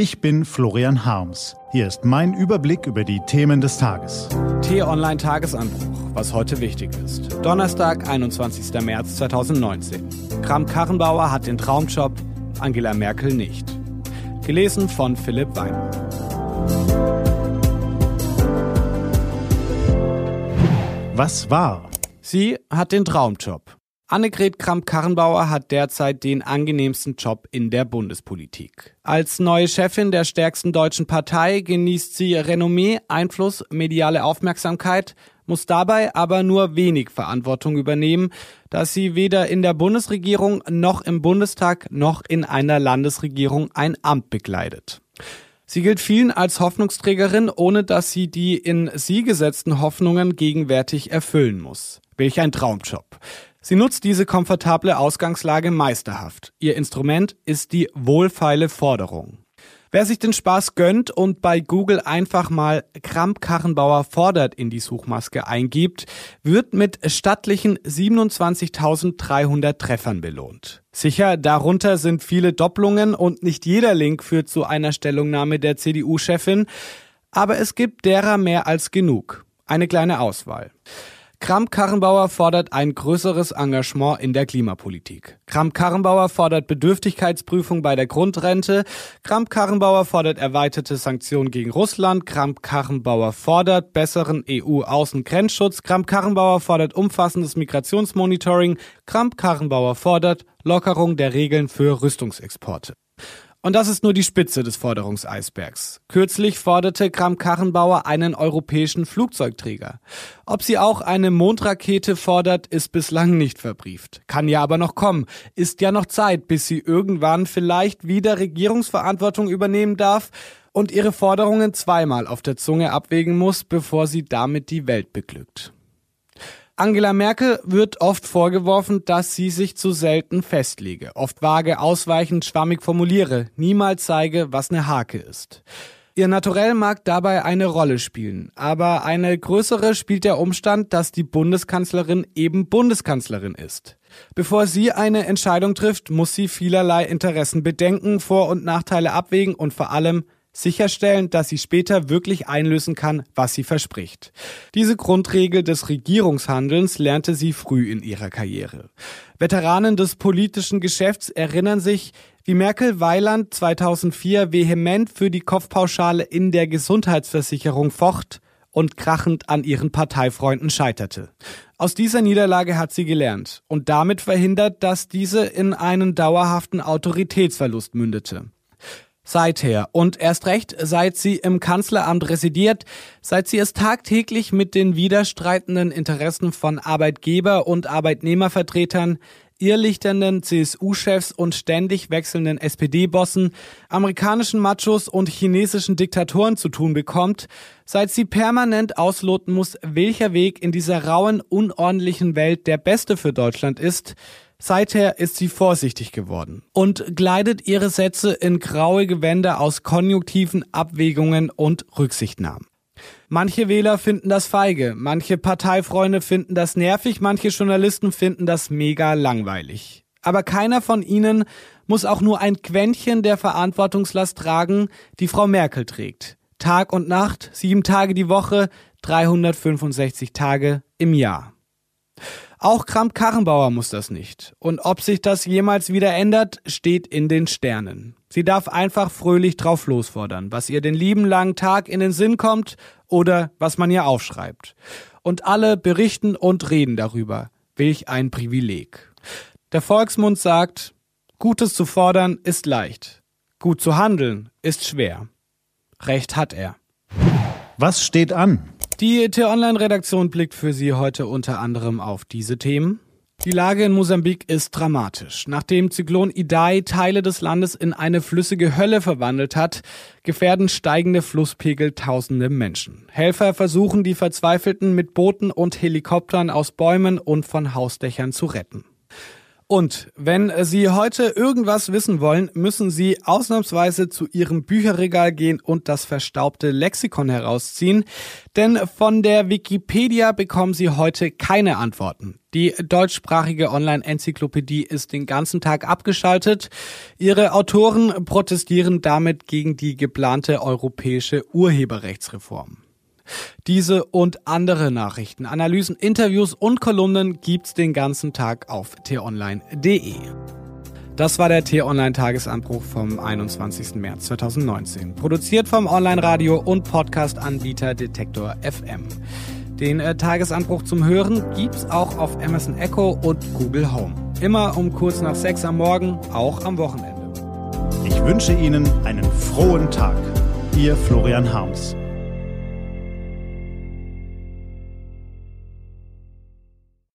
Ich bin Florian Harms. Hier ist mein Überblick über die Themen des Tages. T-Online Tagesanbruch, was heute wichtig ist. Donnerstag, 21. März 2019. Kram-Karrenbauer hat den Traumjob, Angela Merkel nicht. Gelesen von Philipp Wein. Was war? Sie hat den Traumjob. Annegret Kramp-Karrenbauer hat derzeit den angenehmsten Job in der Bundespolitik. Als neue Chefin der stärksten deutschen Partei genießt sie Renommee, Einfluss, mediale Aufmerksamkeit, muss dabei aber nur wenig Verantwortung übernehmen, da sie weder in der Bundesregierung noch im Bundestag noch in einer Landesregierung ein Amt bekleidet. Sie gilt vielen als Hoffnungsträgerin, ohne dass sie die in sie gesetzten Hoffnungen gegenwärtig erfüllen muss. Welch ein Traumjob. Sie nutzt diese komfortable Ausgangslage meisterhaft. Ihr Instrument ist die wohlfeile Forderung. Wer sich den Spaß gönnt und bei Google einfach mal Kramp-Karrenbauer fordert in die Suchmaske eingibt, wird mit stattlichen 27.300 Treffern belohnt. Sicher, darunter sind viele Doppelungen und nicht jeder Link führt zu einer Stellungnahme der CDU-Chefin, aber es gibt derer mehr als genug. Eine kleine Auswahl. Kramp-Karrenbauer fordert ein größeres Engagement in der Klimapolitik. Kramp-Karrenbauer fordert Bedürftigkeitsprüfung bei der Grundrente. Kramp-Karrenbauer fordert erweiterte Sanktionen gegen Russland. Kramp-Karrenbauer fordert besseren EU-Außengrenzschutz. Kramp-Karrenbauer fordert umfassendes Migrationsmonitoring. Kramp-Karrenbauer fordert Lockerung der Regeln für Rüstungsexporte. Und das ist nur die Spitze des Forderungseisbergs. Kürzlich forderte Kram-Karrenbauer einen europäischen Flugzeugträger. Ob sie auch eine Mondrakete fordert, ist bislang nicht verbrieft. Kann ja aber noch kommen. Ist ja noch Zeit, bis sie irgendwann vielleicht wieder Regierungsverantwortung übernehmen darf und ihre Forderungen zweimal auf der Zunge abwägen muss, bevor sie damit die Welt beglückt. Angela Merkel wird oft vorgeworfen, dass sie sich zu selten festlege, oft vage, ausweichend, schwammig formuliere, niemals zeige, was eine Hake ist. Ihr Naturell mag dabei eine Rolle spielen, aber eine größere spielt der Umstand, dass die Bundeskanzlerin eben Bundeskanzlerin ist. Bevor sie eine Entscheidung trifft, muss sie vielerlei Interessen bedenken, Vor- und Nachteile abwägen und vor allem sicherstellen, dass sie später wirklich einlösen kann, was sie verspricht. Diese Grundregel des Regierungshandelns lernte sie früh in ihrer Karriere. Veteranen des politischen Geschäfts erinnern sich, wie Merkel Weiland 2004 vehement für die Kopfpauschale in der Gesundheitsversicherung focht und krachend an ihren Parteifreunden scheiterte. Aus dieser Niederlage hat sie gelernt und damit verhindert, dass diese in einen dauerhaften Autoritätsverlust mündete seither. Und erst recht, seit sie im Kanzleramt residiert, seit sie es tagtäglich mit den widerstreitenden Interessen von Arbeitgeber und Arbeitnehmervertretern, irrlichternden CSU-Chefs und ständig wechselnden SPD-Bossen, amerikanischen Machos und chinesischen Diktatoren zu tun bekommt, seit sie permanent ausloten muss, welcher Weg in dieser rauen, unordentlichen Welt der beste für Deutschland ist, Seither ist sie vorsichtig geworden und gleitet ihre Sätze in graue Gewänder aus konjunktiven Abwägungen und Rücksichtnahmen. Manche Wähler finden das feige, manche Parteifreunde finden das nervig, manche Journalisten finden das mega langweilig. Aber keiner von ihnen muss auch nur ein Quäntchen der Verantwortungslast tragen, die Frau Merkel trägt. Tag und Nacht, sieben Tage die Woche, 365 Tage im Jahr. Auch Kramp-Karrenbauer muss das nicht. Und ob sich das jemals wieder ändert, steht in den Sternen. Sie darf einfach fröhlich drauf losfordern, was ihr den lieben langen Tag in den Sinn kommt oder was man ihr aufschreibt. Und alle berichten und reden darüber. Welch ein Privileg. Der Volksmund sagt, Gutes zu fordern ist leicht. Gut zu handeln ist schwer. Recht hat er. Was steht an? Die T-Online-Redaktion blickt für Sie heute unter anderem auf diese Themen. Die Lage in Mosambik ist dramatisch. Nachdem Zyklon Idai Teile des Landes in eine flüssige Hölle verwandelt hat, gefährden steigende Flusspegel tausende Menschen. Helfer versuchen, die Verzweifelten mit Booten und Helikoptern aus Bäumen und von Hausdächern zu retten. Und wenn Sie heute irgendwas wissen wollen, müssen Sie ausnahmsweise zu Ihrem Bücherregal gehen und das verstaubte Lexikon herausziehen. Denn von der Wikipedia bekommen Sie heute keine Antworten. Die deutschsprachige Online-Enzyklopädie ist den ganzen Tag abgeschaltet. Ihre Autoren protestieren damit gegen die geplante europäische Urheberrechtsreform. Diese und andere Nachrichten, Analysen, Interviews und Kolumnen gibt's den ganzen Tag auf t-online.de. Das war der T-Online-Tagesanbruch vom 21. März 2019. Produziert vom Online-Radio und Podcast-Anbieter Detektor FM. Den äh, Tagesanbruch zum Hören gibt's auch auf Amazon Echo und Google Home. Immer um kurz nach sechs am Morgen, auch am Wochenende. Ich wünsche Ihnen einen frohen Tag. Ihr Florian Harms.